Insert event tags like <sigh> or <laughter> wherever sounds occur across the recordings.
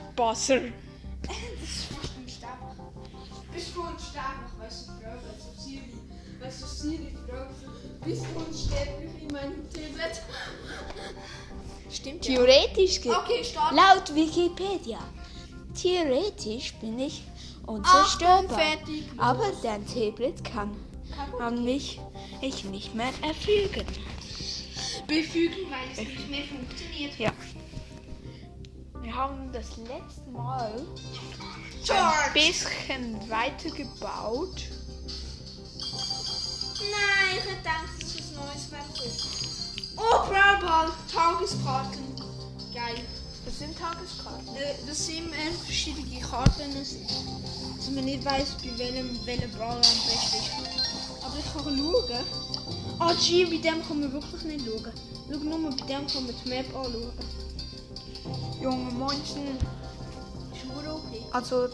Unsterblich. Bist du unsterblich, weißt du, Frau, weißt du, Siri, weißt du, Siri, bist du unsterblich in meinem Tablet? Stimmt ja. Theoretisch ge Okay, start. Laut Wikipedia. Theoretisch bin ich unzerstörbar. fertig. Aber dein Tablet kann an mich ich nicht mehr erfügen. Befügen, weil es nicht mehr funktioniert. Ja. Wir haben das letzte Mal ein bisschen weitergebaut. Nein, ich hätte gedacht, dass es ein neues wäre. Oh, Brawl Tageskarten. Geil. Das sind Tageskarten. Das sind verschiedene Karten, dass man nicht weiß, bei welchem welcher Brawler am besten ist. Aber ich kann schauen. Ah, G, bei dem kann man wirklich nicht schauen. Schau nur bei dem kann man die Map anschauen. Junge okay. Also,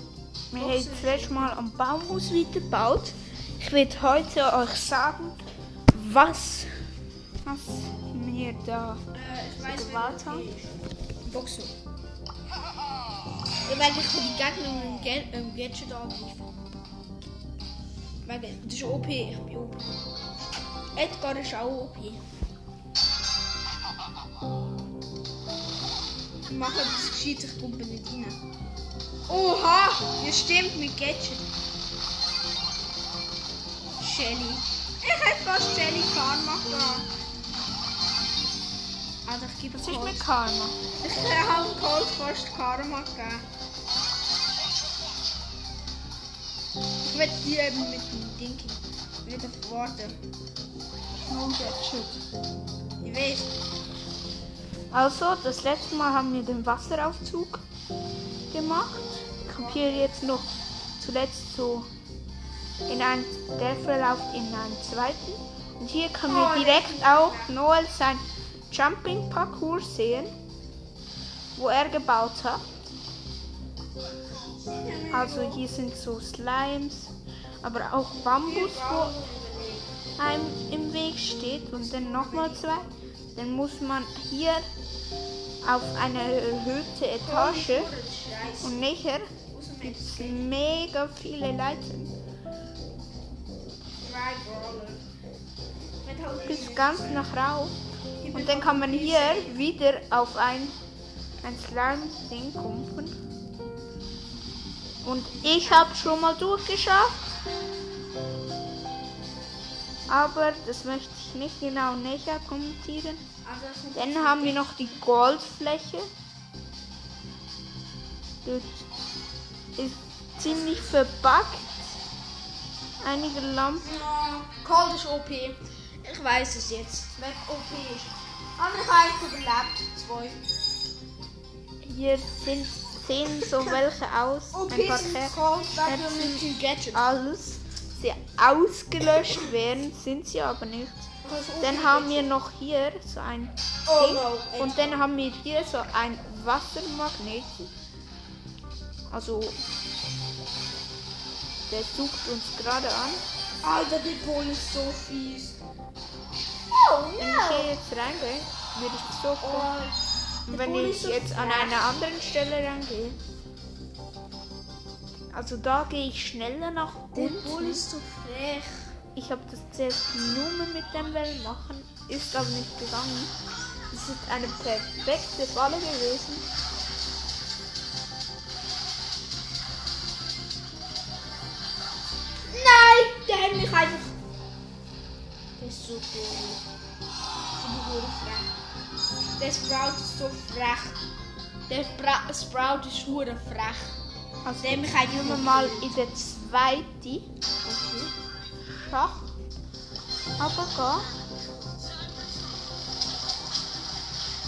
wir haben das letzte Mal am Baumhaus weitergebaut. Ich werde heute euch sagen, was, was wir da Äh, weiß, gebaut haben. Boxer. Ja, weil ich kann die Gegner mit dem Ga ähm, Gadget angreifen. Wegen, das ist OP, ich bin OP. Edgar ist auch OP. mache etwas gescheit, ich pumpe nicht rein. Oha! Ja stimmt, mit Gadget. Shelly. Ich hätte fast Shelly Karma gehabt. Alter, ich gebe ist Colt. mit Karma? Ich habe Cold fast Karma gegeben. Ich werde die eben mit dem Ding wieder warten. No Gadget. Ich weiß. Also, das letzte Mal haben wir den Wasseraufzug gemacht. Ich habe hier jetzt noch zuletzt so in einen, der verläuft in einen zweiten. Und hier können wir Oh, direkt auch Noel sein Jumping Parcours sehen, wo er gebaut hat. Also hier sind so Slimes, aber auch Bambus, wo einem im Weg steht und dann nochmal zwei. Dann muss man hier auf eine erhöhte Etage und nachher gibt es mega viele Leitern bis ganz nach rauf. Und dann kann man hier wieder auf ein, ein Slime-Ding kumpeln. Und ich habe schon mal durchgeschafft. Aber das möchte ich nicht genau näher kommentieren. Dann haben wir noch die Goldfläche. Dort ist ziemlich verbuggt. Einige Lampen. Cold ist OP. Ich weiß es jetzt. Wer OP ist. Andere habe ich überlebt. Zwei. Hier sind, sehen so <laughs> welche aus. OP Ein paar sind. Cold, Gadget. alles sie ausgelöscht werden, sind sie aber nicht. Dann haben wir noch hier so ein Oh Ding und dann haben wir hier so ein Wassermagneten. Also der sucht uns gerade an. Alter, die Pol ist so fies. Oh Wenn ich hier jetzt reingehe, würde ich so kommen. Und wenn ich jetzt an einer anderen Stelle rangehe, also da gehe ich schneller nach Der unten. Pol ist so frech. Ich habe das zuerst nur mit dem Wellen machen, ist aber nicht gegangen. Das ist eine perfekte Falle gewesen. Nein, der hat mich einfach. Der ist so. So frech. Der Sprout ist so frech. Der Spra Sprout ist nur frech. Also einfach gehen wir mal in der zweiten Schach. Aber ga.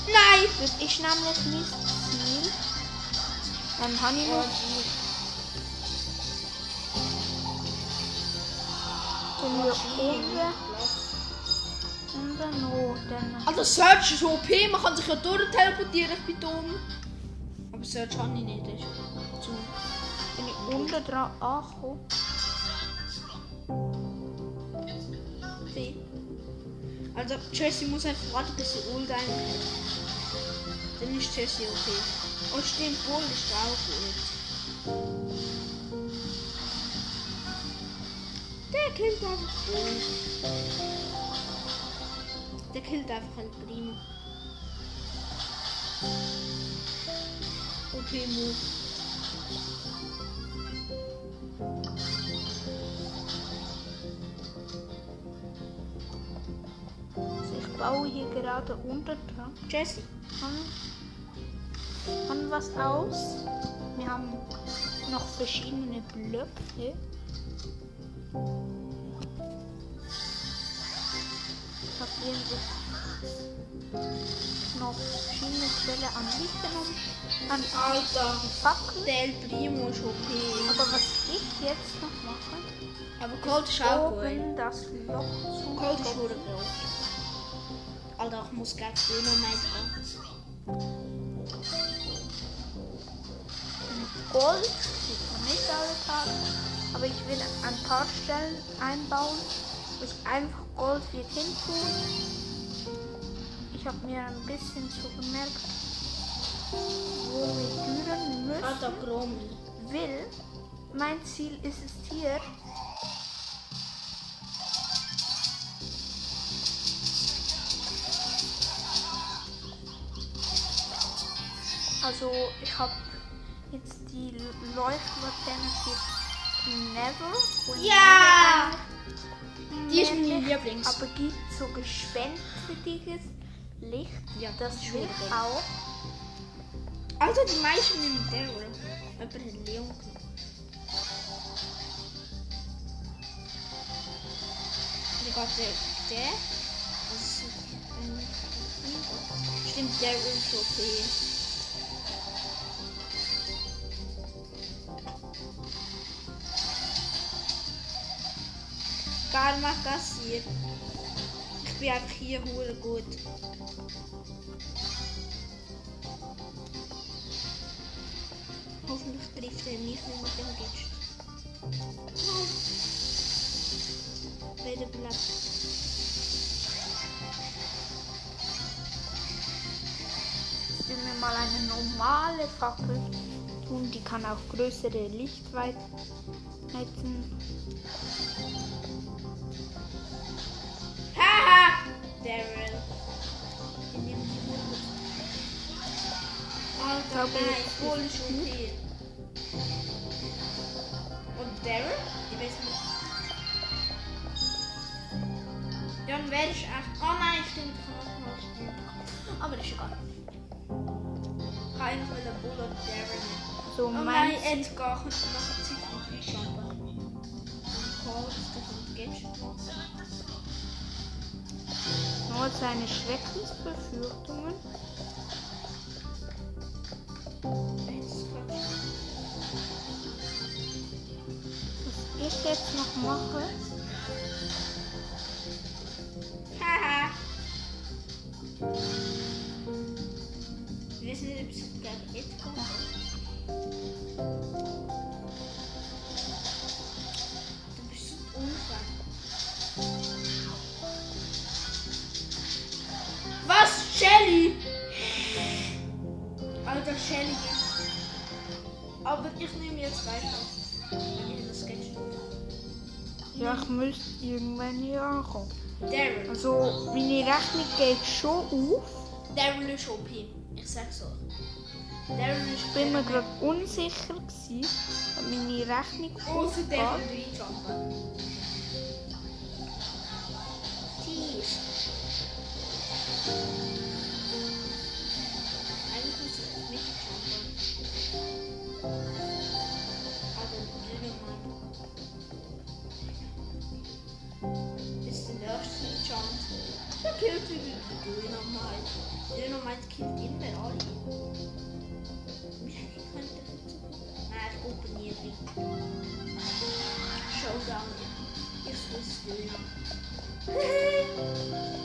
Nein! Das ist nämlich nicht Ziel. Dann habe ich noch tun wir oben und dann noch. Dann Also Search ist OP, man kann sich ja durchteleportieren, ich bin dumm. Aber Search kann ich nicht. Unten dran angekommen. weh. Also Jessie muss einfach warten, bis sie Ult ein hat. Dann ist Jessie okay. Oh stimmt, Bull ist auch gut. Der killt einfach Bull. Der killt einfach ein Primo. Okay, Move. Also ich baue hier gerade unten dran. Jessie. Kann, kann was aus. Wir haben noch verschiedene Blöcke. Ich habe irgendwie noch verschiedene Quelle an Licht genommen. An Alter. Fackel. Der El Primo ist okay. Aber was ich jetzt noch mache, Aber Cold gut. oben das Loch zu. Cold groß. Alter, ich muss gleich Dynamite haben. Gold sieht man nicht alle Tage. Aber ich will ein paar Stellen einbauen, wo ich einfach Gold wird hintun. Ich habe mir ein bisschen so gemerkt, wo wir düren müssen. Will. Mein Ziel ist es hier. Also ich habe jetzt die Leuchtlaterne für Never. und Ja! Never Die ist mein Lieblings. Aber gibt so gespenstiges Licht. Ja, das ist auch. Also die meisten nehmen Daryl. Hat Leon genommen. Glaube, der, der. Also, ähm, stimmt, Daryl ist okay. Karma kassiert. Ich bin einfach hier hure gut. Hoffentlich trifft er mich nicht mit dem Gitsch. Beide bleibt. Jetzt tun wir mal eine normale Fackel tun. Die kann auch größere Lichtweiten. Haha! Daryl. Ich nehme. Alter, jetzt voll ist schon okay. Und Daryl? Ja, und wer ist echt. Oh nein, stimmt, ich spielen. Aber ist egal. Ich einfach mit der Bull und Daryl nehmen. So Oh nein, mein Edgar kommt nach der Zeit von Freejumper. Cold, das kommt Gadget. nur seine Schreckensbefürchtungen. Was ich jetzt noch mache, ich müsste irgendwann hier ankommen. Daryl. Also, meine Rechnung geht schon auf. Daryl ist OP. Ich sag's euch. Daryl ist Ich bin mir gerade unsicher gewesen, ob meine Rechnung Außer aufgeht. Rejumper. Jeez. Eigentlich Jeder nur mein Kind immer alle. Wahrscheinlich könnte ich jetzt. Na, ich gucke nie rein. Showdown. Ich muss Döner. <laughs>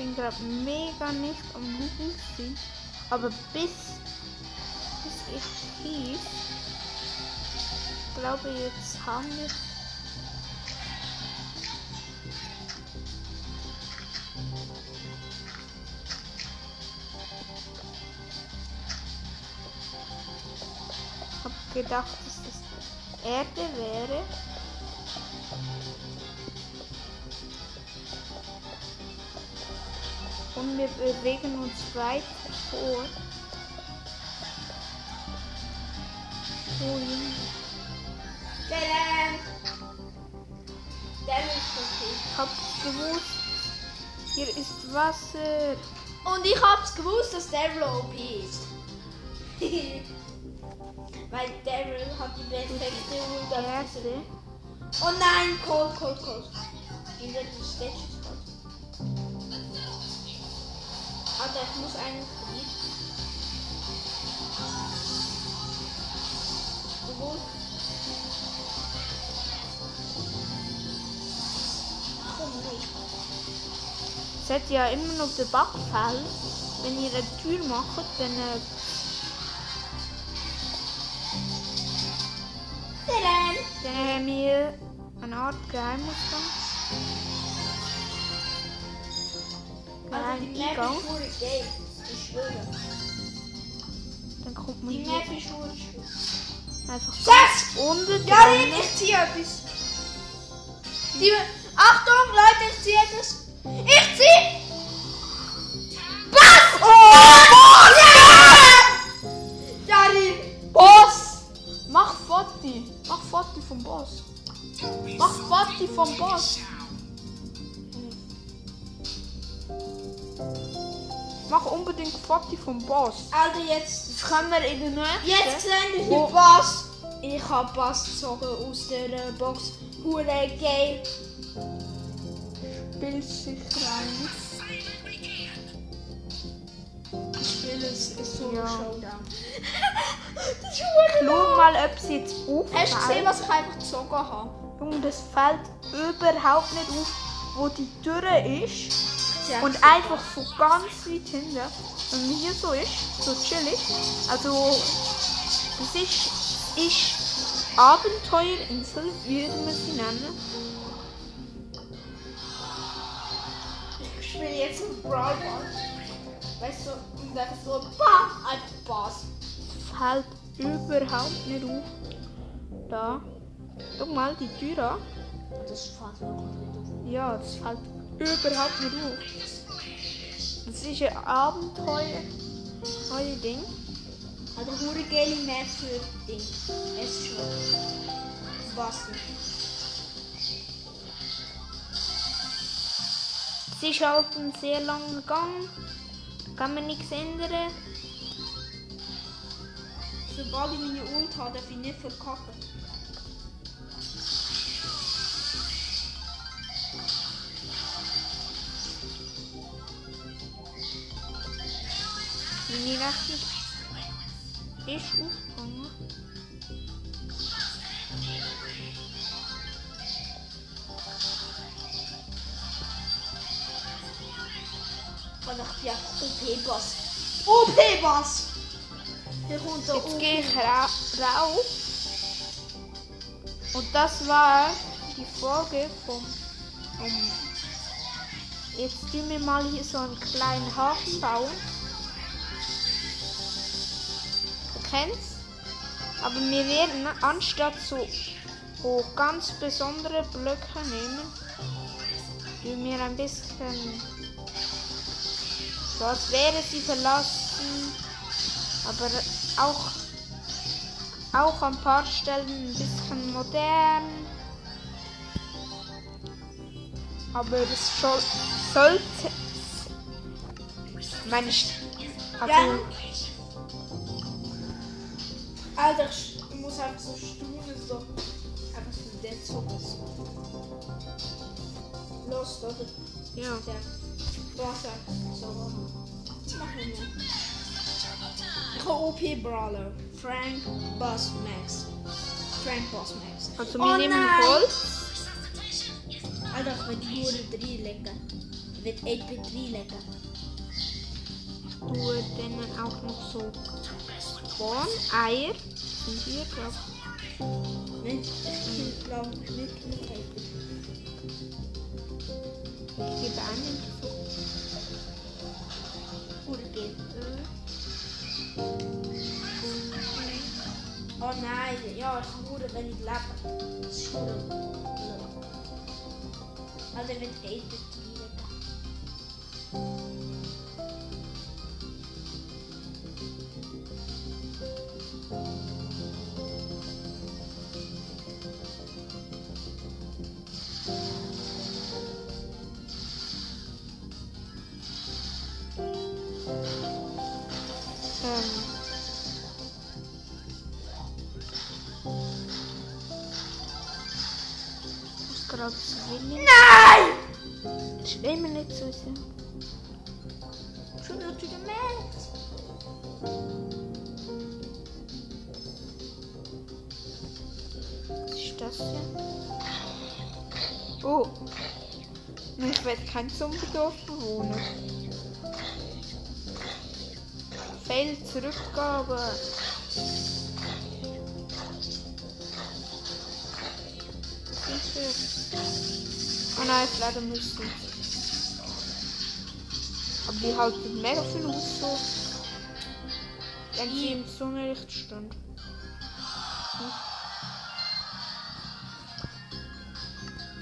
bin gerade mega nicht Lügen gewesen. Aber bis, bis ich hieß, glaube jetzt haben wir gedacht, dass das Erde wäre. Wir bewegen uns weiter vor. Okay. Ich hab's gewusst. Hier ist Wasser. Und ich hab's gewusst, dass Daryl OP ist. <laughs> Weil Daryl hat die perfekte Erde. Oh nein, Cold, Cold, Cold. In der Stage muss einen verlieren. Obwohl. Komm nicht. Seht ihr ja immer noch den Backfall. Wenn ihr eine Tür macht, dann äh, Tadam! Dann haben wir eine Art Geheimausgang. Also die Geheim Map Eingang. Ist geil. Ich schwöre. Dann kommt man Die hier Map ist einfach Sechs! unten Ja, drin. ich ziehe etwas. Die, Achtung, Leute, ich ziehe etwas. Ich ziehe! Was? Oh, ja! Darin! Boss! Mach Foto! Mach Foto vom Boss! Mach Foto vom Boss! Unbedingt Foto vom Boss! Also jetzt, können wir in der nächsten. jetzt sehen wir hier Bass. Ich habe Bass gezogen aus der Box. Hure geil. Spiel sich rein. Ich spiele es ist so Ja. Showdown. <laughs> das ist Schau mal, ob sie jetzt auffällt. Hast du gesehen, was ich einfach gezogen habe? Junge, das fällt überhaupt nicht auf, wo die Tür ist. Ja. Und einfach von ganz weit hinten. Wenn man hier so ist, so chillig. Also, das ist, ist Abenteuerinsel, würde man sie nennen. Ich spiele jetzt mit Brawl. Weißt du, und dann so BAM! Einfach Bass. Fällt überhaupt nicht auf. Da. Guck mal die Tür an. Das fällt wirklich nicht auf. Ja, das fällt überhaupt nicht auf. Das ist ein Abenteuer. Euer Ding. Hat eine hure geile für Ding. Es ist schon. Was denn? Es ist halt ein sehr langer Gang. Da kann man nichts ändern. Sobald ich meine Ult habe, darf ich nicht verkacken. Meine Rechnung ist aufgegangen. Und ich bin einfach OP-Bass. OP-Bass! Hier kommt der Jetzt gehe ich ra rauf. Und das war die Folge vom. Um, jetzt tun wir mal hier so einen kleinen Hafen bauen. Du kennst? Aber wir werden anstatt so so ganz besondere Blöcke nehmen, tun wir ein bisschen so als wäre sie verlassen, aber auch auch an ein paar Stellen ein bisschen modern. Aber es soll, sollte meine St also Ja. Alter, ich muss einfach so staunen, so. Einfach so Dead Zombies. Los, Leute. ja. Der sagt so. Was machen wir? Ich habe OP Brawler. Frank Boss Max. Frank Boss Max. Also wir Oh nehmen nein. Holz. Alter, ich will die Hure reinlegen. wird 8-Bit reinlegen. tue dann auch noch so Spawn, Eier. Sind hier, glaub Nicht, ich glaube nicht mit 8-Bit. ich. gebe. Oder. Oh nein, ja, es nur, wenn ich lebe. Es ist. Also wird 8-Bit reinlegen. Schon wieder zu den Max. Was ist das hier? Oh. Ich werde kein Zombie-Dorf bewohnen. Fail Zurückgabe. Oh nein, ich leider müssen. Die halten mega viel aus so. Wenn sie im Sonnenlicht stehen.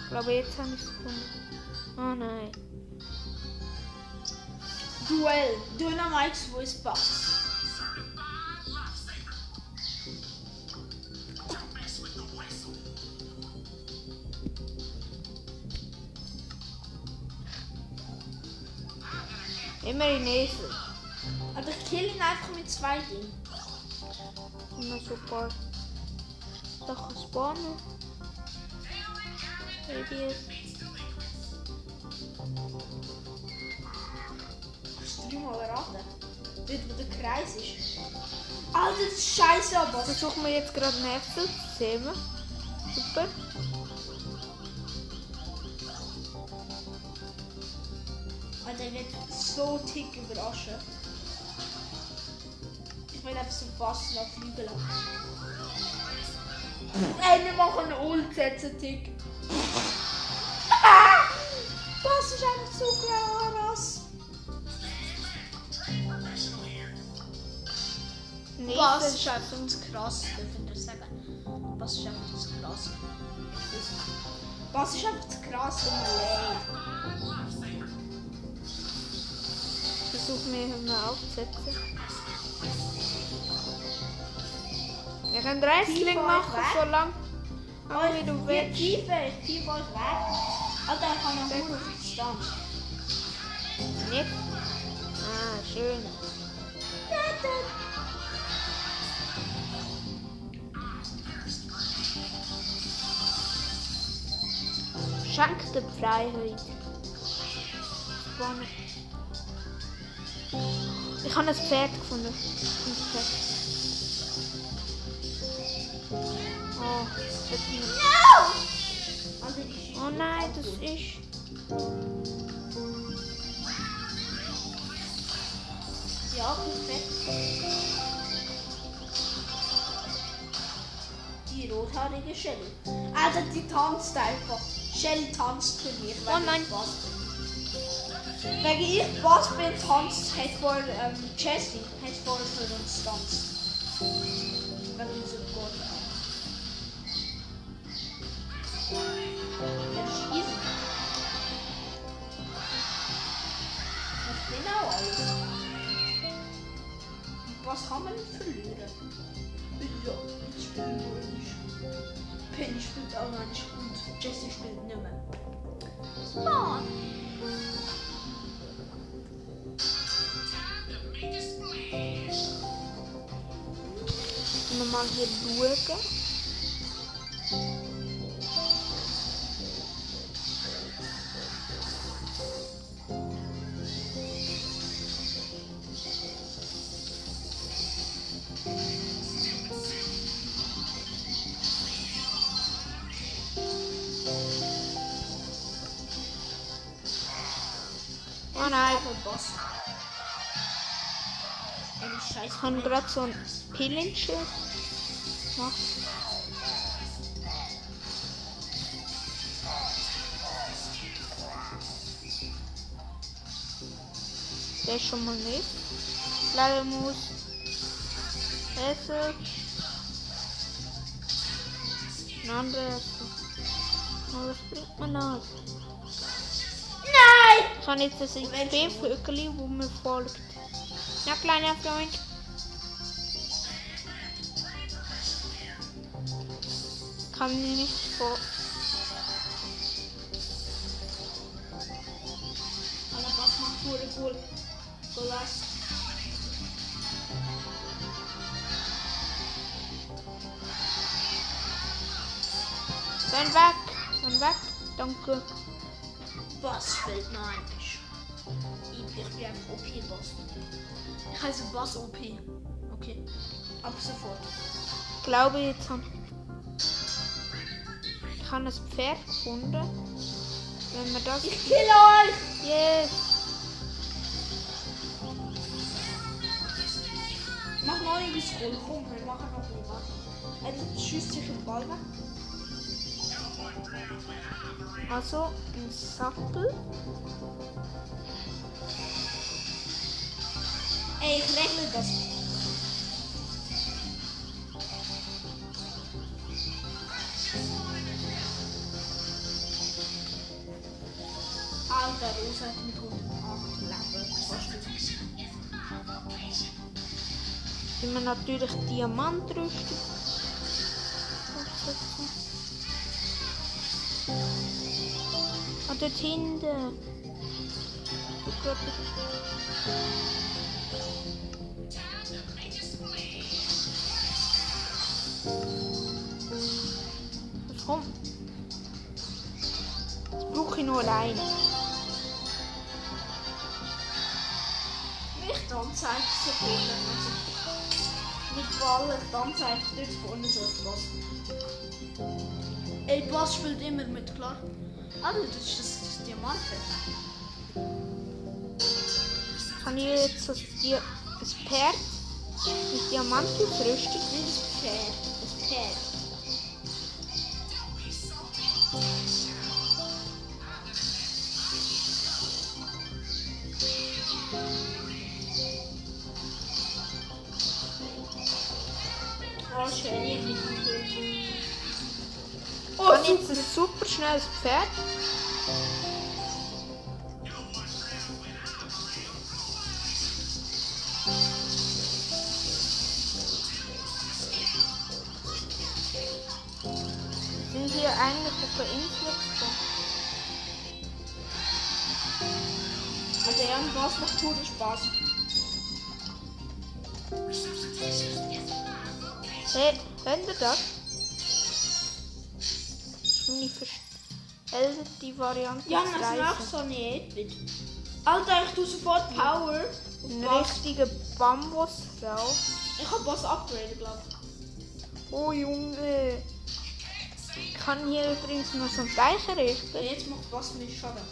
Ich glaube, jetzt habe ich es gefunden. Oh nein. Duell. Dynamite Voice Box. Sachen spawnen. Babys. Kannst du dreimal raten? Dort, wo der Kreis ist. Alter, das ist scheiße, aber. Versuchen wir jetzt gerade nächstes. Sehen wir. Super. Alter, wird so tick überraschen. Ich will einfach so fast noch flügeln. Ey, wir machen einen Ult setzen, tick. Ah! Das ist einfach so krass. Nee, Was das ist einfach das krass, dürfen wir sagen. Was ist einfach das krass. Was ist einfach das krass, wenn man lebt. versuchen wir hier mal aufzusetzen. Wir können Wrestling machen, weg. so lang aber wie du willst. Tiefe, tiefe euch weg. Alter, ich habe noch nur Verstand. Nicht? Ah, schön. Schenk der Freiheit. Spannend. Ich habe ein Pferd gefunden. Ein Pferd. Oh, das nicht. No! Oh nein, das ist. Ja, perfekt. Die rothaarige Shelly. Alter, die tanzt einfach. Shelly tanzt für mich. weil Oh nein. ich Bass bin. Wenn ich Bass bin, tanzt, hat vor ähm, Jessie, hat vor für uns tanzt. Wenn unser Gott. Was kann man nicht verlieren? Ja, ich spiele nur nicht. Penny spielt auch noch nicht und Jessie spielt nicht mehr. Spawn! Wenn wir mal hier schauen. Gerade so ein Pillenschild gemacht. Der ist schon mal nicht. Leider muss Essen. Ein anderer Essen. Aber was bringt man das? Nein! Ich habe jetzt das XP-Vögel, wo mir folgt. Na, kleiner Freund. Kann mir nicht vor. Alter, was macht cool? So was. Dann weg. Dann weg. Danke. Was fällt mir eigentlich? Ich bin einfach OP-Boss. Ich heiße Boss OP. Okay. Ab sofort. Ich glaube jetzt haben. Ich habe ein Pferd gefunden. Wenn wir das. Ich kill euch! Yes! Mach noch irgendwie Scroll. Komm, wir machen noch. Warte. Er schießt sich den Ball weg. Also ein Sattel. Ey, ich regle das. Alter, Rosa hat mit 108 Leben. Fast nicht. Wenn wir natürlich Diamantrüstung aufsetzen. Ah, dort hinten. Ich glaub, Was kommt? Das brauche ich nur allein. Nicht Anzeige so vorne. Also, mit Ballen, die Anzeige dort vorne so ein Boss. Ey, Boss spielt immer mit, klar. Also, das ist das, das Diamant. Kann ich jetzt das, das Pferd mit das Pferd, das Pferd. Variante Ja, das macht so nicht. bitte. Alter, ich tue sofort Power. Ein richtiger Bambusfrau. Ich hab Boss upgraden, glaub ich. Oh Junge. Ich kann hier übrigens noch so ein Teich errichten. Jetzt macht Boss mir Schaden.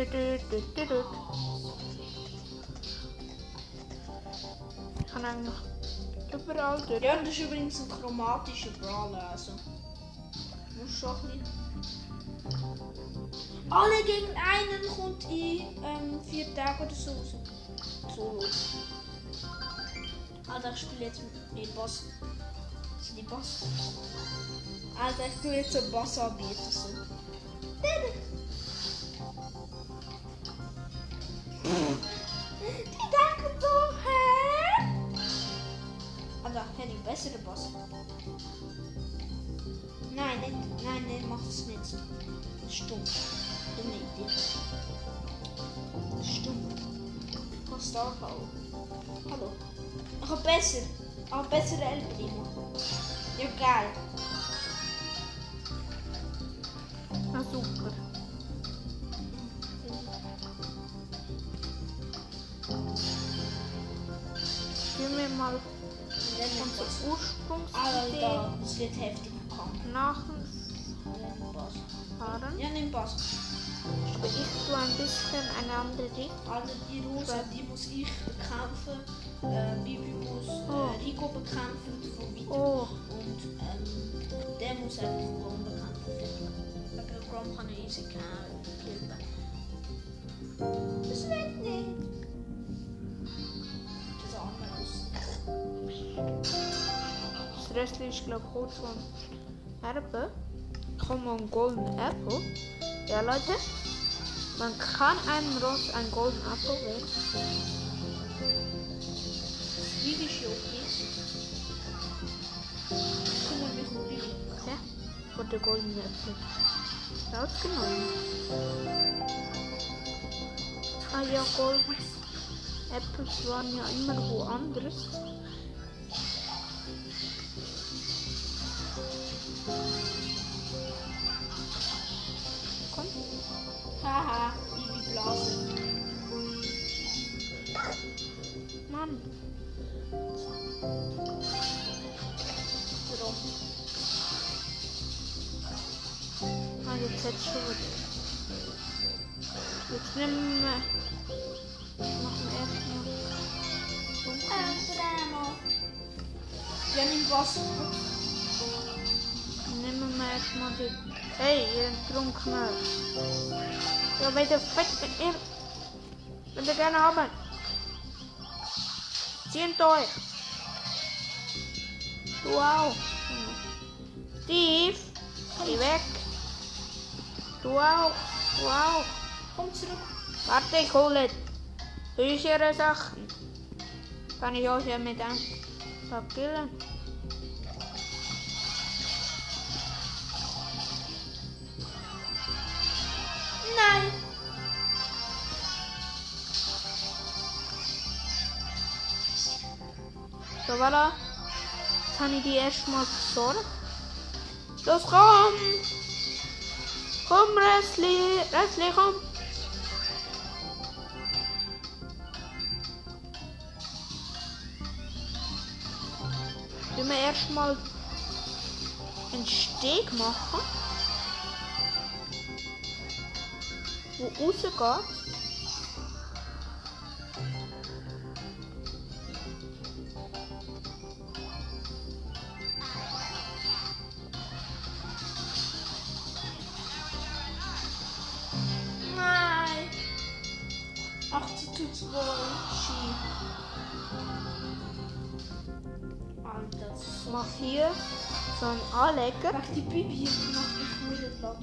Ich kann eigentlich überall durch. Ja, das ist übrigens ein chromatischer Brawler, also. Muss schon ein bisschen. Alle gegen einen kommt in ähm, vier Tagen oder so raus. So. Alter, ich spiele jetzt mit dem Boss. Das ist die Boss. Alter, ich tue jetzt einen Boss anbieten. So. Muss Oh. äh, Rico bekämpfen von weiter. Oh, Und ähm, der muss einfach Grom bekämpfen. Wegen Grom kann er easy killen. Das wird nicht. Das ist anders. das Rest ist glaube ich kurz von Erbe. Golden Apple. Ja Leute, man kann einem Ross ein Golden Apple wählen. Bibi ist ja okay. Kümmere mich um Bibi. Ja, wurde Golden Apple rausgenommen. Ah ja, Golden Apples waren ja immer woanders. Wieder. Jetzt nehmen wir. Machen wir erstmal. Amsterdam. Ja, nimm Wasser. Nehmen wir erstmal die. Hey, ihr Trunkener. Ja, weil der Fett mit ihr. Wenn ihr gerne haben. Zieht euch. Du auch. Steve, geh weg. Auch. Du auch. Komm zurück. Warte, ich hole höhere Sachen. Kann ich euch ja mit einem killen. Nein. So, voilà. Habe ich die erstmal versorgt. Los, komm! Komm, Restli! Restli, komm! Wenn wir erstmal einen Steg machen, wo rausgeht. Hier so einen Anleger. Mach die Bibi mich müde platt.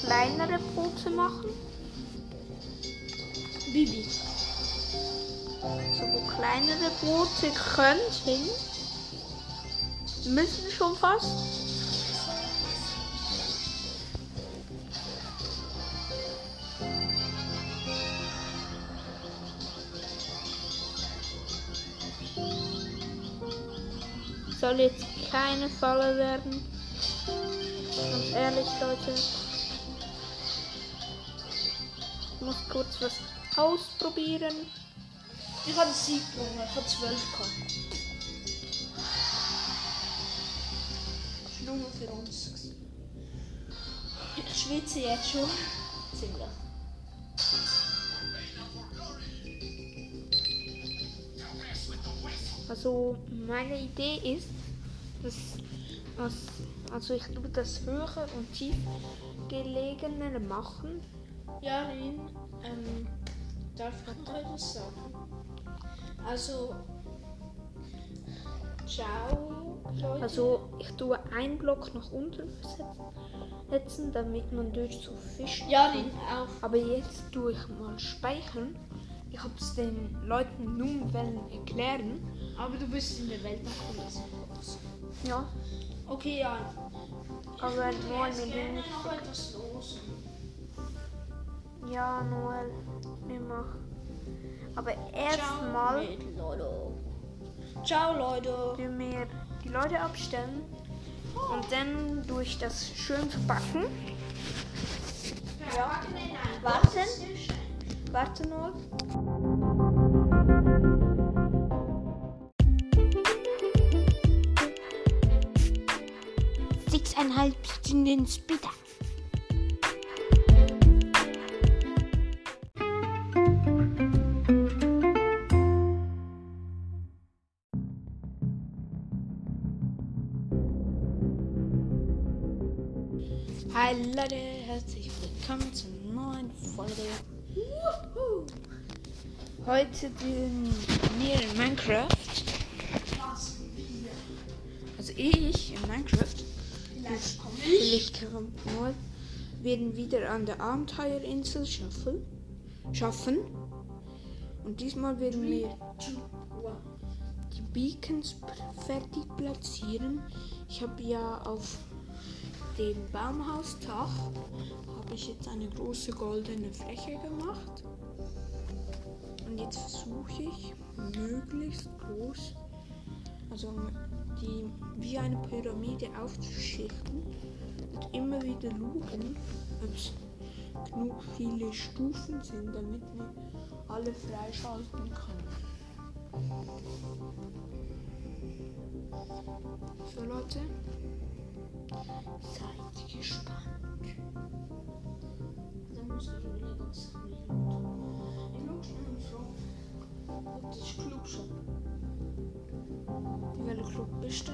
Kleinere Boote machen. Bibi. So wo kleinere Boote könnten. Müssen schon fast. So, soll jetzt keine Falle werden. Ganz ehrlich, Leute. Muss kurz was ausprobieren. Ich habe Sieg gewonnen, ich habe 12 gehabt. Das ist nur noch für uns. Ich schwitze jetzt schon. Ziemlich. Also meine Idee ist, dass dass also ich tue das höhere und tief gelegene machen. Ja, Rin, ähm, darf ich noch etwas sagen? Also, ciao, Leute. Also ich tue einen Block nach unten setzen, damit man durch so fischen ja, kann. Rin, auch. Aber jetzt tue ich mal speichern. Ich habe es den Leuten nun wollen erklären. Aber du bist in der Welt angekommen. Ja. Okay, ja. Aber Ich mit gerne dem. noch etwas los. Ja, Noel, wir machen. Aber erstmal. Ciao, Leute. wir die Leute abstellen. Und dann durch das schön verpacken. Ja. Warten. Warte Noel. Sechseinhalb Stunden später. Leute, herzlich willkommen zur neuen Folge. Heute sind wir in Minecraft. Also ich in Minecraft. Vielleicht komme Vielleicht kommt nur, werden wieder an der Abenteuerinsel schaffen. schaffen. Und diesmal werden wir die Beacons fertig platzieren. Ich habe ja auf dem Baumhausdach habe ich jetzt eine große goldene Fläche gemacht. Und jetzt versuche ich möglichst groß, also die wie eine Pyramide aufzuschichten und immer wieder lugen, ob es genug viele Stufen sind, damit wir alle freischalten können. So Leute, seid gespannt. Dann muss ich was ich will. Ich schaue schnell frage, ob das Club schon. In welchem Club bist du?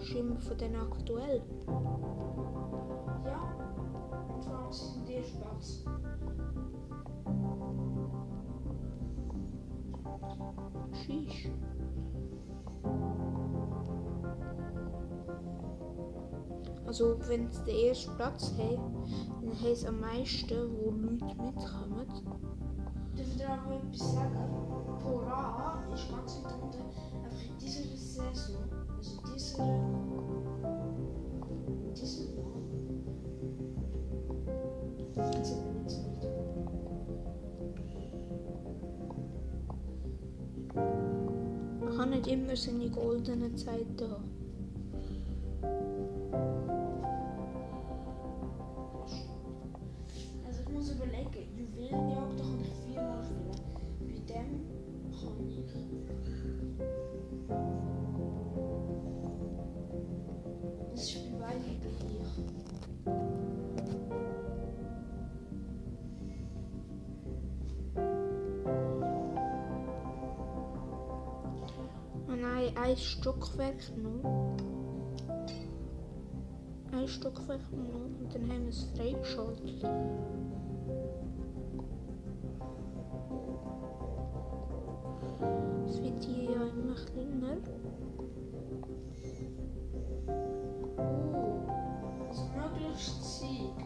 Schimmer von den aktuell. Ja. Und fragen sie den ersten Platz. Sheesh. Also wenn es den ersten Platz hat, dann es am meisten, wo Leute mitkommen. Darf ich dir aber etwas sagen? Pora ist ganz weit unten. Einfach in dieser Saison, kann nicht immer seine goldene Zeit. 5 0. Ein Stock 5 0 und dann haben wir es freigeschaltet. Es wird hier ja immer kleiner. Oh, das möglichst Sieg.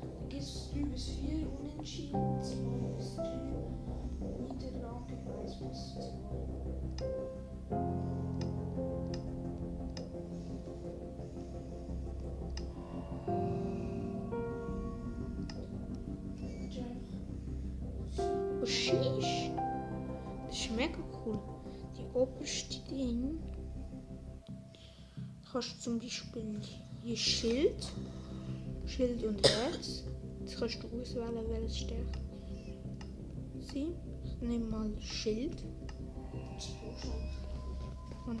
Da gibt es 3 bis 4 Unentschieden, 2 bis 3 Niederlage, 1 bis 2. oberste Ding. Kannst du zum Beispiel hier Schild. Schild und Herz. Jetzt kannst du auswählen, welches stärkt. Sie. Ich nehme mal Schild. Und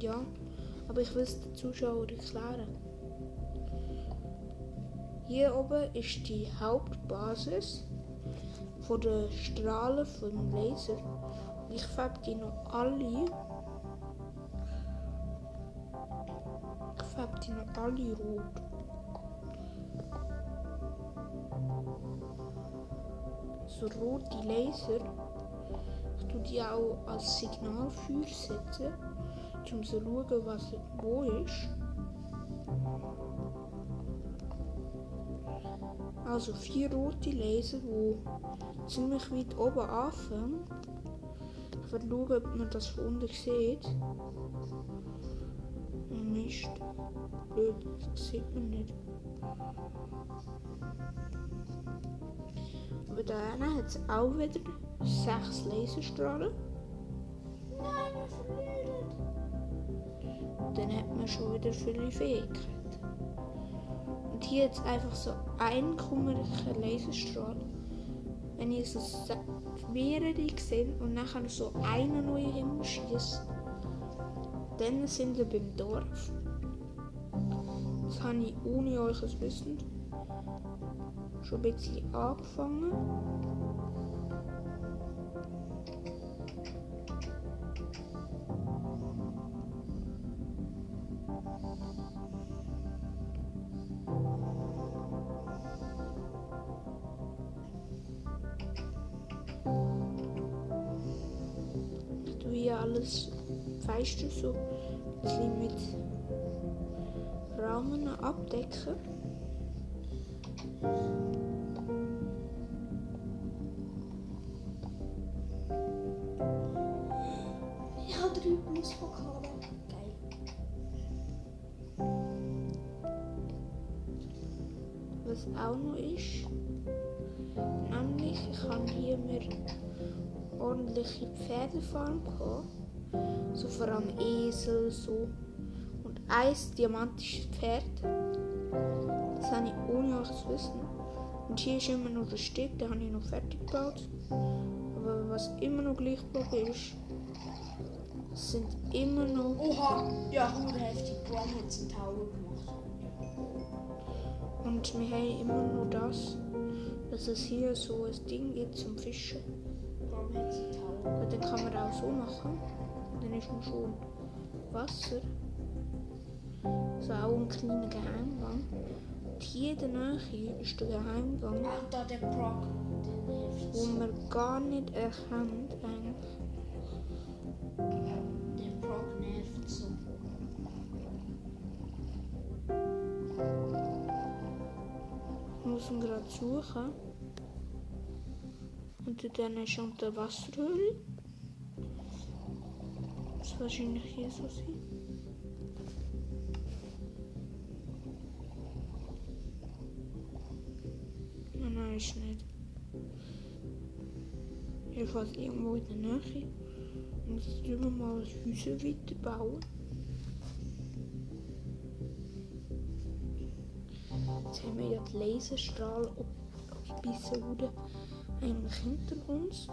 ja, aber ich will es den Zuschauern erklären. Hier oben ist die Hauptbasis von den Strahlen vom Laser. Ich färbe die noch alle. Ich färbe die noch alle rot. So rote Laser. Ich tue die auch als Signalfeuer setzen, um zu schauen, was wo ist. Also vier rote Laser, die ziemlich weit oben anfangen. Ich werde schauen, ob man das von unten sieht. Mist. Blöd, das sieht man nicht. Aber da hat es auch wieder sechs Laserstrahlen. Nein, wir verlieren. Dann hat man schon wieder viele Fähigkeiten. Und hier jetzt einfach so ein kummerlicher Laserstrahl. Wenn ihr so mehrere seht und nachher so einen neuen Himmel schießt, dann sind wir beim Dorf. Das habe ich ohne euch Wissen schon ein bisschen angefangen. Feister so ein bisschen mit Rahmen abdecken. Ich habe drei Pluspokale. Geil. Was auch noch ist, nämlich ich habe hier mir ordentliche Pferdefarm gehabt. So vor allem Esel, so. Und ein diamantisches Pferd. Das habe ich ohne euch zu wissen. Und hier ist immer noch der Steg, den habe ich noch fertig gebaut. Aber was immer noch gleich geblieben ist, es sind immer noch Oha, ja, heftig. Brom hat einen Tower gemacht. Und wir haben immer nur das, dass es hier so ein Ding gibt zum Fischen. Brom hat einen Tower. Und dann kann man auch so machen. Dann ist man schon Wasser. So auch ein kleiner Geheimgang. Und hier in der Nähe ist der Geheimgang, Ah, da der Brock. Der nervt. wo man gar nicht erkennt eigentlich. Der Brock nervt so. Ich muss ihn gerade suchen. Und dann ist unter Wasserhöhle. Das wird wahrscheinlich hier so sein. Nein, nein, ist nicht. Jedenfalls irgendwo in der Nähe. Und jetzt tun wir mal das Häuser weiterbauen. Jetzt haben wir ja die Laserstrahl-Episode eigentlich hinter uns.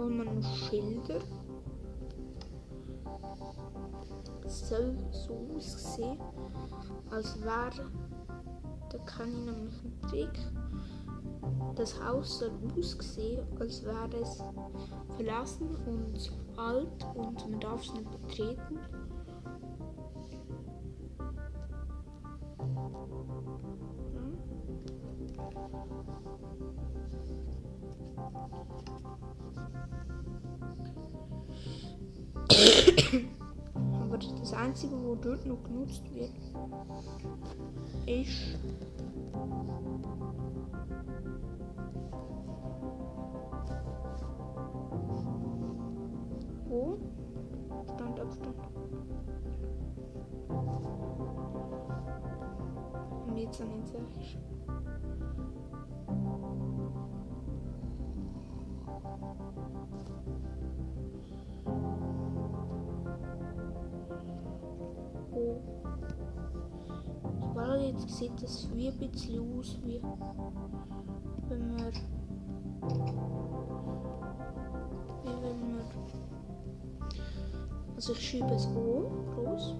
Noch Schilder. Soll so aussehen, als wäre, da kann ich nämlich einen Trick. Das Haus soll aussehen, als wäre es verlassen und alt und man darf es nicht betreten. Aber das Einzige, wo dort noch genutzt wird, ist wo? Stand Abstand. jetzt nicht sagst. Oh. Weil jetzt sieht das wie ein bisschen aus, wie wenn wir wie wenn wir also ich schiebe es O groß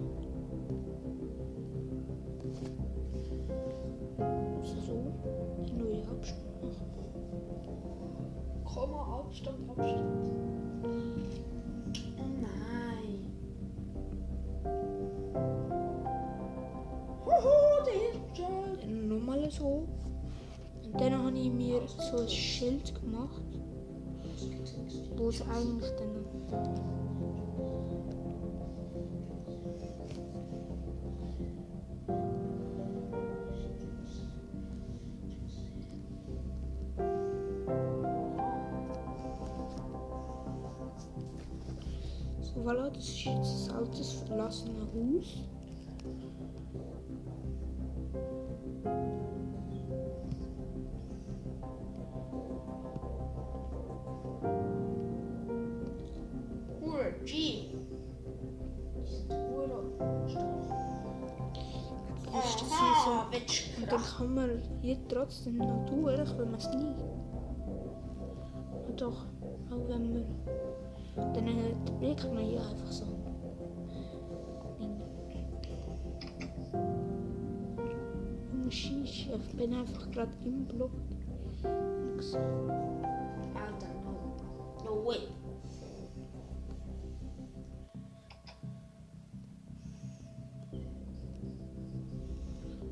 so neue machen. Komma, Abstand, Abstand. Oh nein. Hoho, der. Dann nochmal so. Und dann habe ich mir so ein Schild gemacht, wo es eigentlich dann. Voilà, das ist jetzt das altes verlassene Haus. G. Das ist das hier so. Und dann kann man hier trotzdem noch tun, wenn man es nie. Und doch, auch wenn man. Dann Blick man hier einfach so. Und Shish, ich bin einfach gerade im Block. Nix. Alter, no. No way.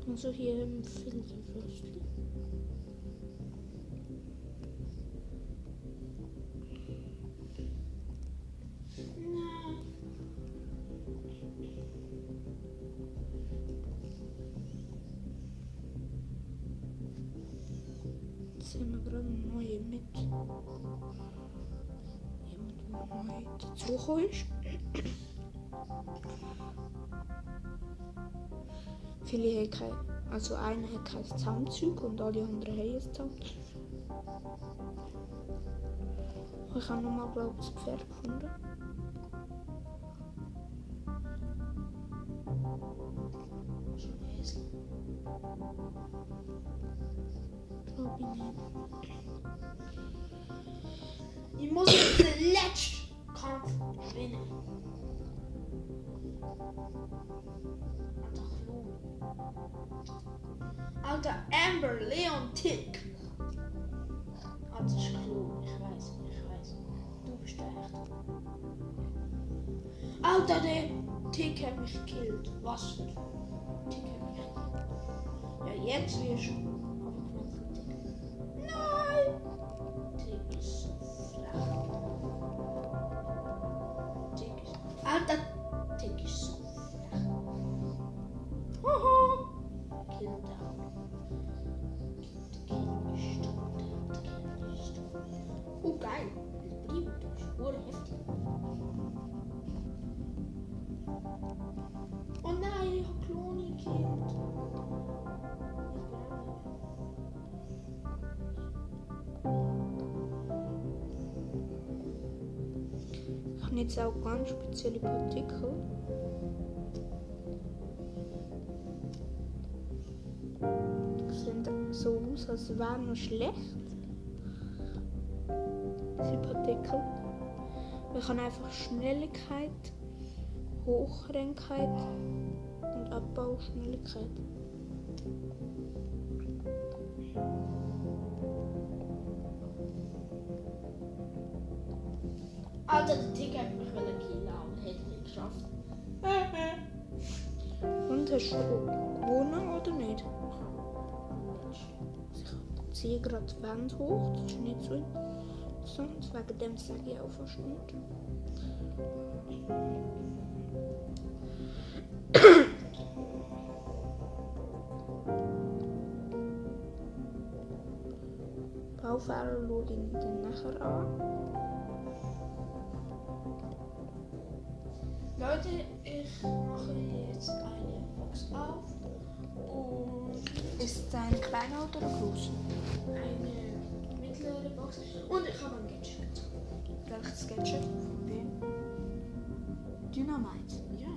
Und so hier im Filterwürstchen. Dazugekommen ist. Viele haben kein, also einer hat kein Zahnzeug und alle anderen haben ein Zahnzeug. Ich habe nochmal, glaube ich, ein Pferd gefunden. So ein Esel. Ich muss den letzten Kampf gewinnen. Alter, Amber, Leon, Tick. Alter, ist. Ich weiß, ich weiß. Du bist der Echte. Alter, der Tick hat mich gekillt. Was Tick hat mich gekillt. Ja, jetzt wirst du. Nein! Tick ist so flach. Tick ist. Alter, jetzt auch ganz spezielle Partikel. Sehen so aus, als wären noch schlecht. Diese Partikel. Man kann einfach Schnelligkeit, Hochrenkheit und Abbauschnelligkeit. Alter, der Tick hat mich wollen killen, aber hätte nicht geschafft. <laughs> Und hast du gewonnen oder nicht? Ich ziehe gerade die Wand hoch, das ist nicht so interessant, wegen dem sage ich auch fast nicht. <coughs> Baufahrer schaue ich dann nachher an. Leute, ich mache jetzt eine Box auf und Ist es ein kleiner oder ein großer? eine mittlere Box und ich habe ein Gadget. Welches Gadget? Von wem? Dynamite. Ja.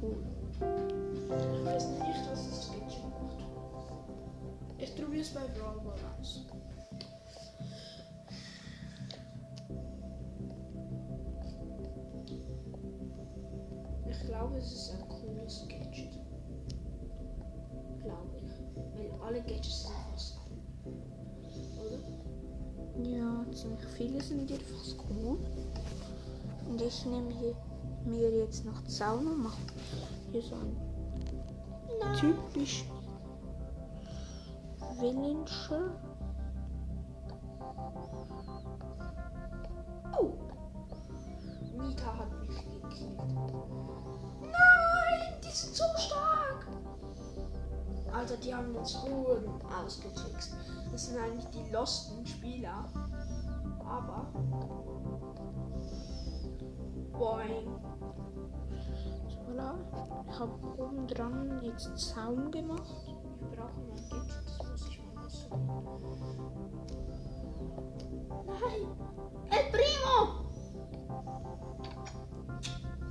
Cool. Ich weiß nicht, was das Gadget macht. Ich probiere es bei Brawl aus. Glaube, es ist ein cooles Gadget. Glaube ich. Weil alle Gadgets sind fast cool. Oder? Ja, ziemlich viele sind jedenfalls cool. Und ich nehme hier mir jetzt noch Zaun und mache hier so ein typisch Villager. Oh! Nita hat mich gekillt. Sind so stark! Alter, die haben uns Ruhen ausgetrickst. Das sind eigentlich die losten Spieler. Aber. Boing. Voilà. Ich habe oben dran jetzt Zaun gemacht. Wir brauchen ein Gadget, das muss ich mal aussuchen. Nein! El Primo!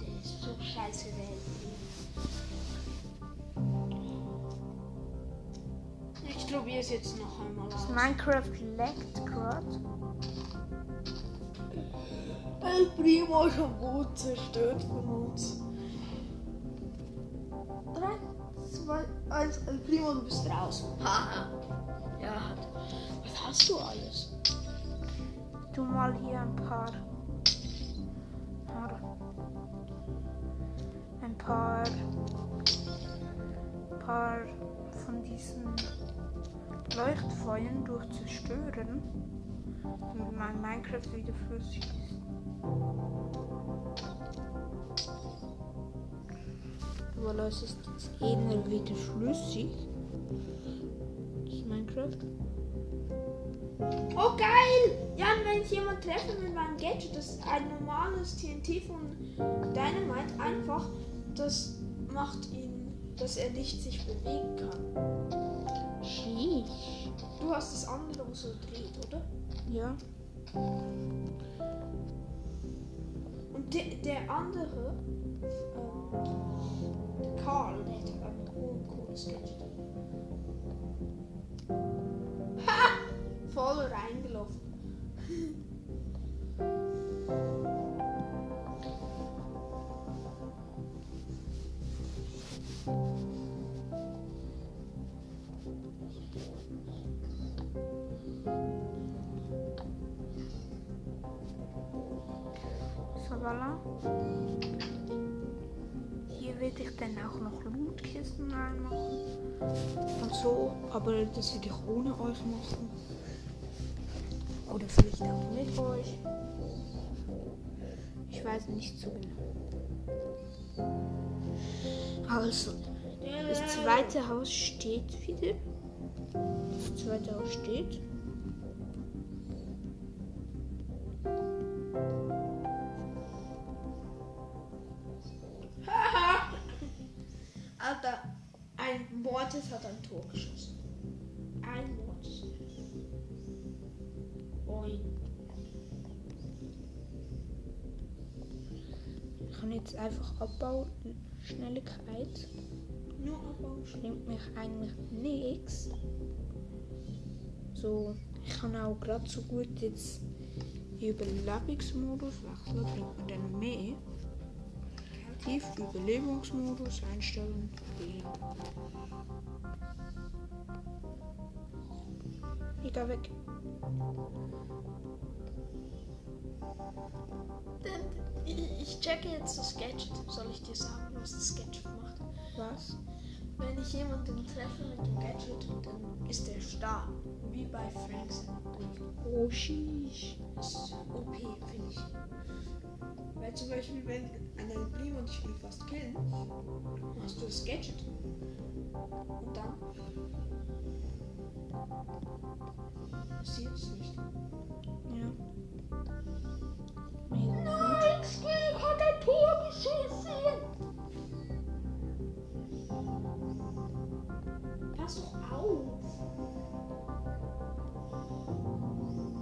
Der ist so scheiße, der El Primo. Probiere es jetzt noch einmal aus. Minecraft leckt gerade. El Primo ist am Boot zerstört von uns. 3, 2, 1, El Primo, du bist raus. Haha. ja. Was hast du alles? Tu mal hier ein paar. paar ein paar. paar von diesen Leuchtfeuern durch zerstören, damit mein Minecraft wieder flüssig ist. Voilà, es ist jetzt eher wieder flüssig. Das Minecraft. Oh geil! Jan, wenn ich jemand treffe mit meinem Gadget, das ist ein normales TNT von Dynamite, einfach, das macht ihn, dass er nicht sich bewegen kann. Sheesh. Du hast das andere, so dreht, oder? Ja. Und der, der andere, ähm, Karl, der hat ein cool- cooles Gadget. Reinmachen. Und so, aber das werde ich ohne euch machen. Oder vielleicht auch mit euch. Ich weiß nicht so genau. Also, das zweite Haus steht wieder. Das zweite Haus steht. Boing. Ich kann jetzt einfach abbauen. Schnelligkeit Nur abbauen. bringt mich eigentlich nichts. So, ich kann auch gerade so gut jetzt in Überlebensmodus wechseln, bringt mir dann mehr. Tief Überlebensmodus einstellen. Ich gehe weg. Ich, ich checke jetzt das Gadget. Soll ich dir sagen, was das Gadget macht? Was? Wenn ich jemanden treffe mit dem Gadget, dann ist er starr. Wie bei Franks. Oh, sheesh. Das ist OP, finde ich. Weil zum Beispiel, wenn an deinem Primo dich will fast killen, machst du das Gadget. Und dann passiert es nicht. Ja. Mega Nein, Steve hat ein Tor geschossen! Pass doch auf!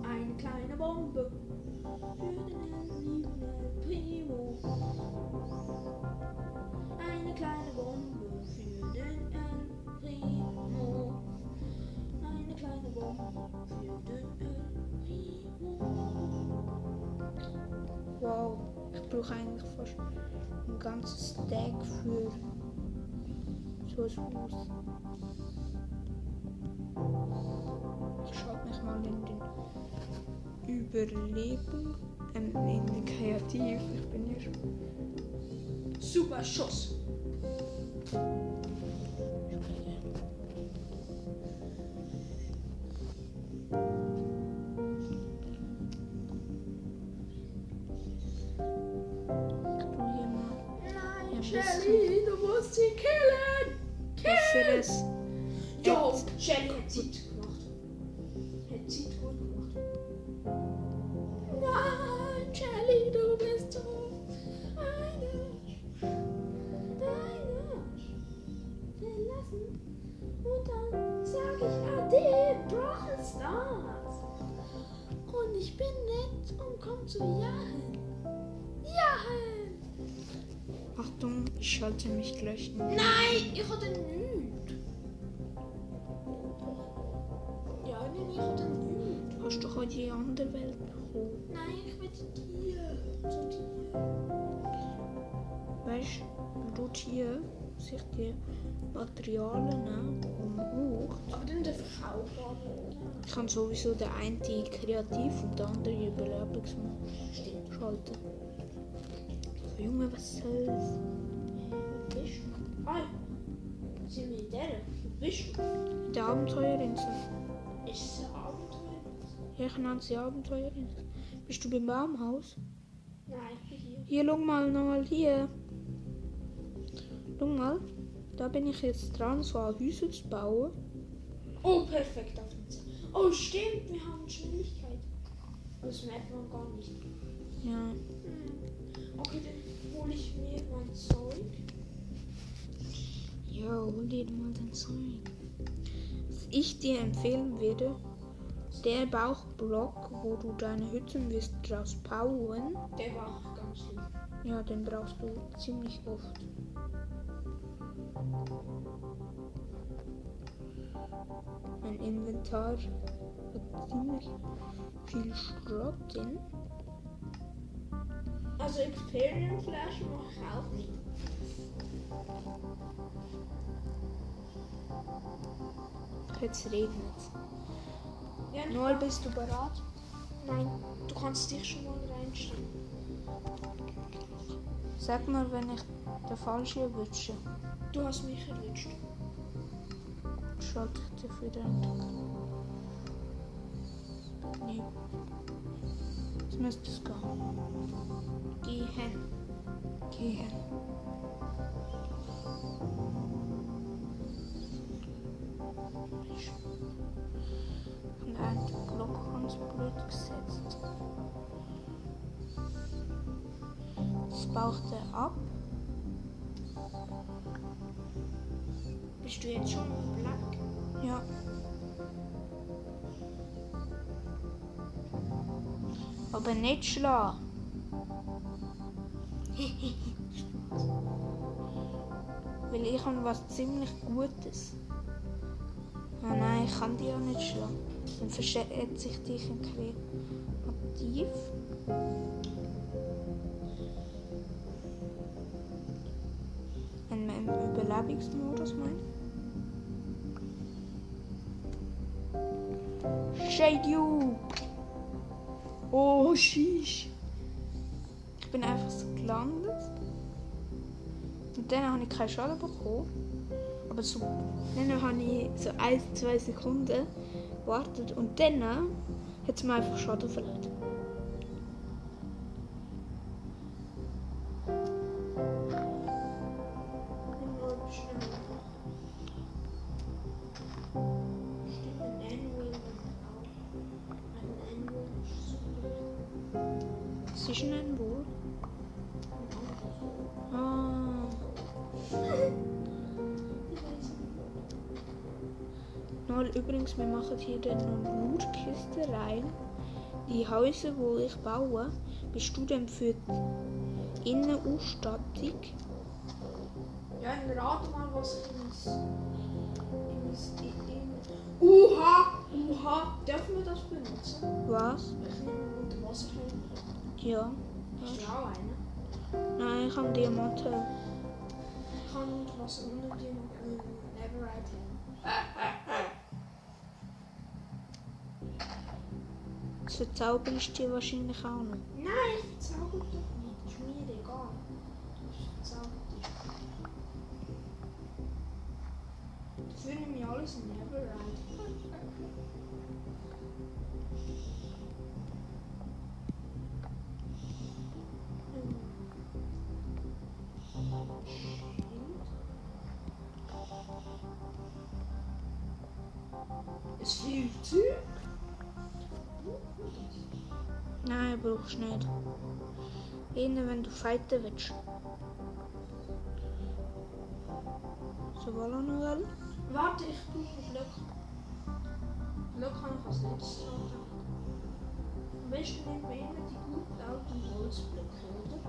Eine kleine Bombe für den Enemy. Eine kleine Bombe für den El Primo. Eine kleine Bombe für den El Primo. Wow, ich brauche eigentlich fast ein ganzes Stack für so ein Haus. Ich schalte mich mal in den Überlebung, ähm, in Kreativ. Ich bin hier schon. Super Schuss. Shelly, du musst sie killen. besseres. Jo, Shelly hat Zeit gemacht. Hat Zeit gut gemacht. Nein, Shelly, du bist so eine, eine verlassen. Und dann sag ich Ade, Brawl Stars. Und ich bin nett und komm zu Jahen. Jahen! Achtung, ich schalte mich gleich in. Nein, ich hatte nichts. Ja, nein, ich hatte nichts. Hast du heute die andere Welt? Nein, ich will zu dir. Zu dir. Weißt du, hier sich die Materialien hoch. Aber dann der Verkaufbar. Ich kann sowieso den einen kreativ und den anderen Überlebensmodus Stimmt. schalten. Junge, was soll's? Du? Ah, sind wir in der? In der Abenteuerinsel. Ist es ein Abenteuer? Ja, ich nenne sie Abenteuerinsel. Bist du beim Baumhaus? Nein, ich bin hier. Hier, schau mal, nochmal hier. Schau mal, da bin ich jetzt dran, so ein Häuser zu bauen. Oh, perfekt. Oh, stimmt, wir haben Schnelligkeit. Das merkt man gar nicht. Ja. Hm. Okay, dann hole ich mir mein Zeug. Ja, hol dir mal den Zeug. Was ich dir empfehlen würde, der Bauchblock, wo du deine Hütten wirst draus bauen, Der war auch ganz lieb. ja, den brauchst du ziemlich oft. Mein Inventar hat ziemlich viel Schrott drin. Also Experience Flash mache ich auch nicht. Jetzt regnet Ja, Noel, bist du bereit? Nein, du kannst dich schon mal reinstellen. Sag mal, wenn ich den falschen erwische. Du hast mich erwischt. Schalte ich dir wieder Nee. Jetzt müsste es gehen. Gehen. Gehen. Und einen Block ganz blöd gesetzt. Das baucht er ab. Bist du jetzt schon im Black? Ja. Aber nicht schlagen. <laughs> Weil ich habe was ziemlich Gutes. Ich kann die ja nicht schlagen. Dann verschätzt sich dich ein Kreativ. Im Überlebensmodus meint. Shade you! Oh, sheesh. Ich bin einfach so gelandet. Und dann habe ich keinen Schaden bekommen. Aber so, dann habe ich so ein, zwei Sekunden gewartet und dann hat es mir einfach Schaden verletzt. Häuser, wo ich baue, bist du dann für die Innenausstattung? Ja, dann rate mal, was ich in mein... In. In, Uha! Uha! Dürfen wir das benutzen? Was? Ich nehme unter Wasser. Ja. Hast du auch einen? Nein, ich habe Diamanten. Ich kann unter Wasser unter dir äh, Neverite Das du dir wahrscheinlich auch noch. Nein, ich verzauber doch nicht. Ist mir egal. Ich verzauber dich. Dafür nehme ich alles in Neverite. Brauchst du nicht. Innen, wenn du fighten willst. So, wollen wir noch wel? Warte, ich brauche Glück. Glück kann ich als letztes denken. Am besten nehmen wir immer die gut alten Holzblöcke, oder?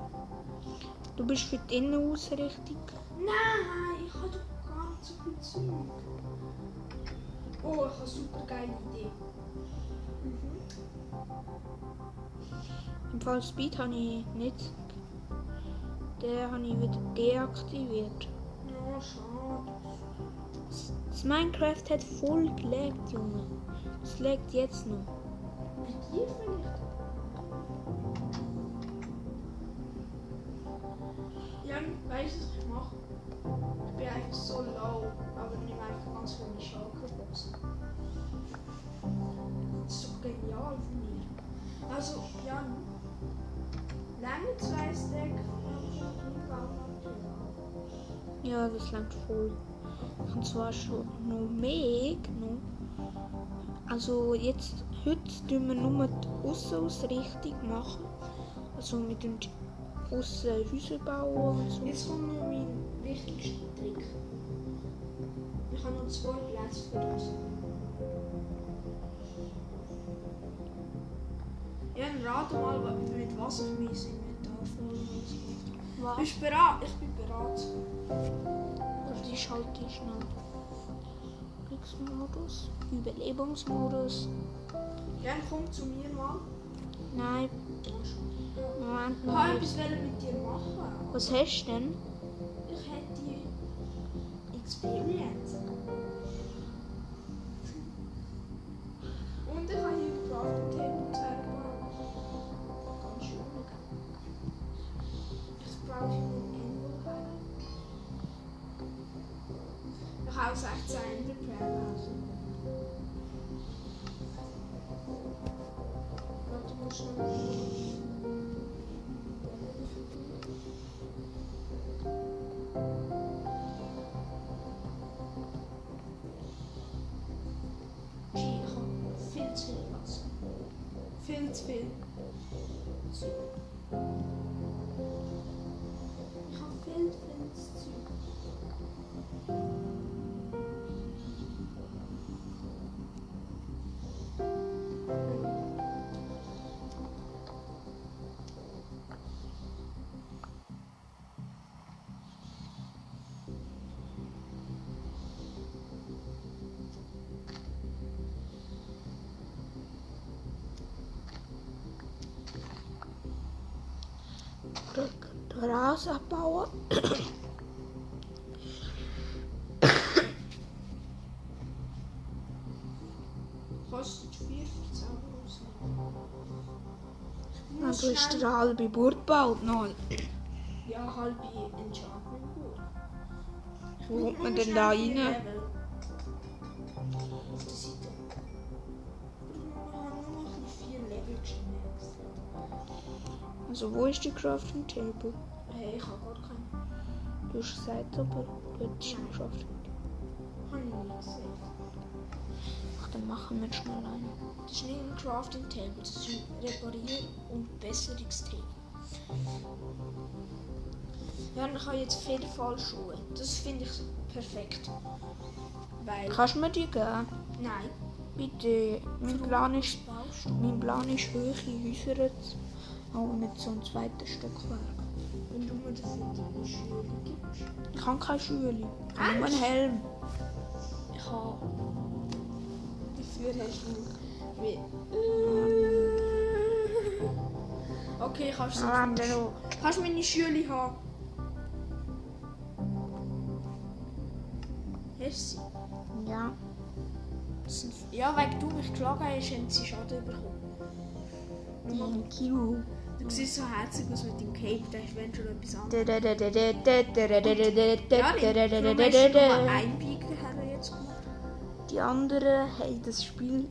Du bist für die Innenausrichtung. Nein, ich habe doch gar nicht so viel Zeug. Oh, ich habe eine super geile Idee. Mhm. Im Fall Speed habe ich nicht. Den habe ich wieder deaktiviert. Ja, schade. Das Minecraft hat voll gelegt, Junge. Es legt jetzt noch. Bei dir vielleicht? Ja, weißt du, was ich mache? Ich bin einfach so low, aber nehme einfach ganz viele Schalkerboxen. Das ist doch genial von mir. Also, ja, lange zwei Stack Ja, das langt voll. Und zwar schon noch mehr genommen. Also jetzt, heute tun wir nur die Aussenausrichtung machen. Also mit dem Aussen Häuser bauen und so. Jetzt kommt noch mein wichtigster Trick. Ich habe noch zwei Plätze für das. Ja, rate mal, mit was ich mein Inventar voll muss. Bist du bereit? Ich bin bereit. Also die schalte ich schnell. Kriegsmodus, Überlebensmodus. Ja, komm zu mir mal. Nein, Moment Ich noch. habe etwas mit dir machen. Was hast du denn? Ich hätte die Experience. Gras abbauen. Kostet 4 Verzauberungs. Ich Dann muss du hast schnell- der halbe Burg gebaut. noch. Ja, halbe Enchantment Burg. Wo kommt man denn da rein? Auf der Seite. Wir haben nur noch vier Level geschnappt. Also wo ist die Crafting Table? Hey, ich habe einen Crafting Habe ich nicht gesehen. Ach, dann machen wir schnell einen. Das ist nicht ein Crafting Table, das ist ein Reparier- und Besserungstable. Ja, ich habe jetzt Federfallschuhe. Das finde ich perfekt. Weil. Kannst du mir die geben? Nein. Bitte, mein Plan ist, mein Plan ist höhere Häuser zu aber nicht so ein zweites Stockwerk. Wenn du mir dafür deine Schule gibst. Ich habe keine Schule, ich habe nur einen Helm. Ich habe. Dafür hast du. Wie. Okay, kannst du Ah, der so. auch. Kannst du meine Schüler haben? Hast du sie? Ja. Ja, weil du mich geschlagen hast, haben sie Schaden bekommen. Thank you. Du siehst so herzig aus mit dem Cape, da ist wenn schon etwas anderes. Die anderen haben das Spiel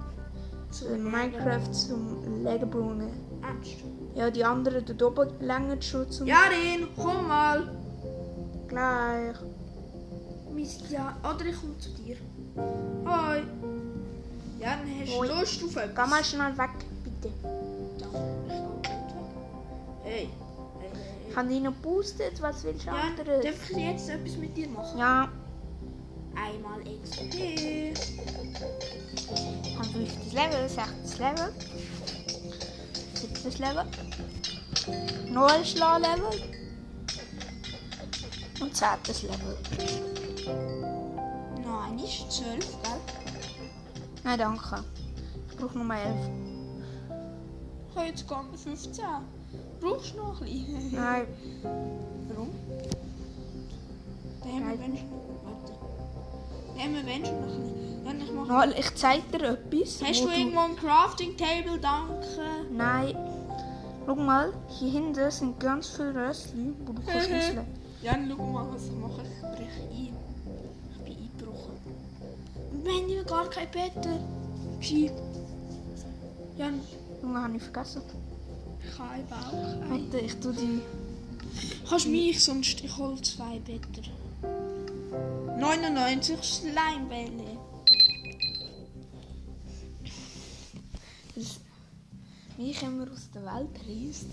in Minecraft zum Legen brunnen. Ernst? Ja, die anderen dort oben länger schon zum Jarin, komm mal! gleich. Mist, ja. Oder ich komme zu dir. Hoi! Jan, hast du. Lust auf etwas? Geh mal schnell weg, bitte. Hey. Hey, hey, Ich habe dich noch boostet, was willst du. Jan, anderes? darf ich jetzt etwas mit dir machen? Ja, Einmal XP. ich habe 50 Level, 60 Level, 70 Level, 9 Schlag-Level und 10 Level. Nein, ist 12, gell? Nein, danke. Ich brauche nur 11. Ich habe jetzt nicht 15. Brauchst du noch ein bisschen? <laughs> Nein, Warum? Dann haben wir noch. Warte. Dann haben wir schon noch ein bisschen. Jan, ich mache. Mal, ich zeig dir etwas. Hast du irgendwo ein Crafting Table? Danke. Nein. Schau mal, hier hinten sind ganz viele Röstchen, wo du kannst <laughs> rüsseln. Jan, schau mal, was ich mache. Ich breche ein. Ich bin eingebrochen. Und wir haben ja gar kein Better. Ski. Jan, Junge, habe ich vergessen. Kein Bauch. Warte, ich tu die. Kannst du mich, sonst ich hol zwei Better. 99 Schleimbälle. Mich haben wir aus der Welt reißt.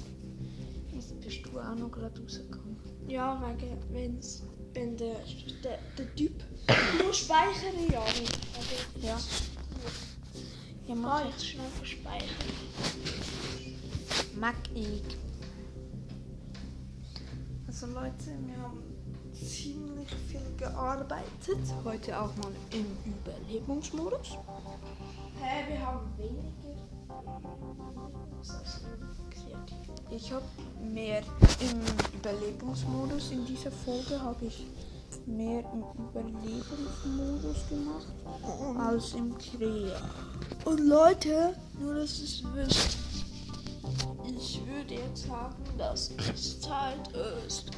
Jetzt bist du auch noch gerade rausgekommen. Ja, wegen, wenn's, wenn der, der, der Typ <coughs> nur speichern, ja. Ja. Ja, Mach mach ich schnell verspeichern. Mag ich. Also Leute, wir haben ziemlich viel gearbeitet. Heute auch mal im Überlebensmodus. Hä, wir haben weniger. Was ist kreativ? Ich habe mehr im Überlebensmodus. In dieser Folge habe ich mehr im Überlebensmodus gemacht als im Krea. Und Leute, nur dass ihr es wisst, ich würde jetzt sagen, dass es Zeit ist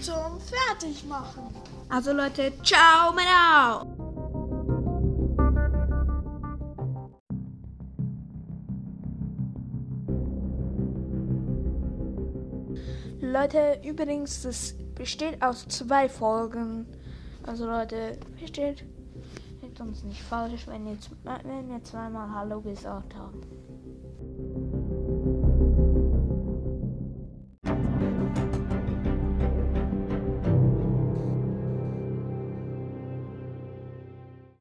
zum Fertigmachen. Also Leute, ciao, Menau! Leute, übrigens, das besteht aus zwei Folgen. Also Leute, versteht, versteht uns nicht falsch, wenn, jetzt, wenn wir zweimal Hallo gesagt haben.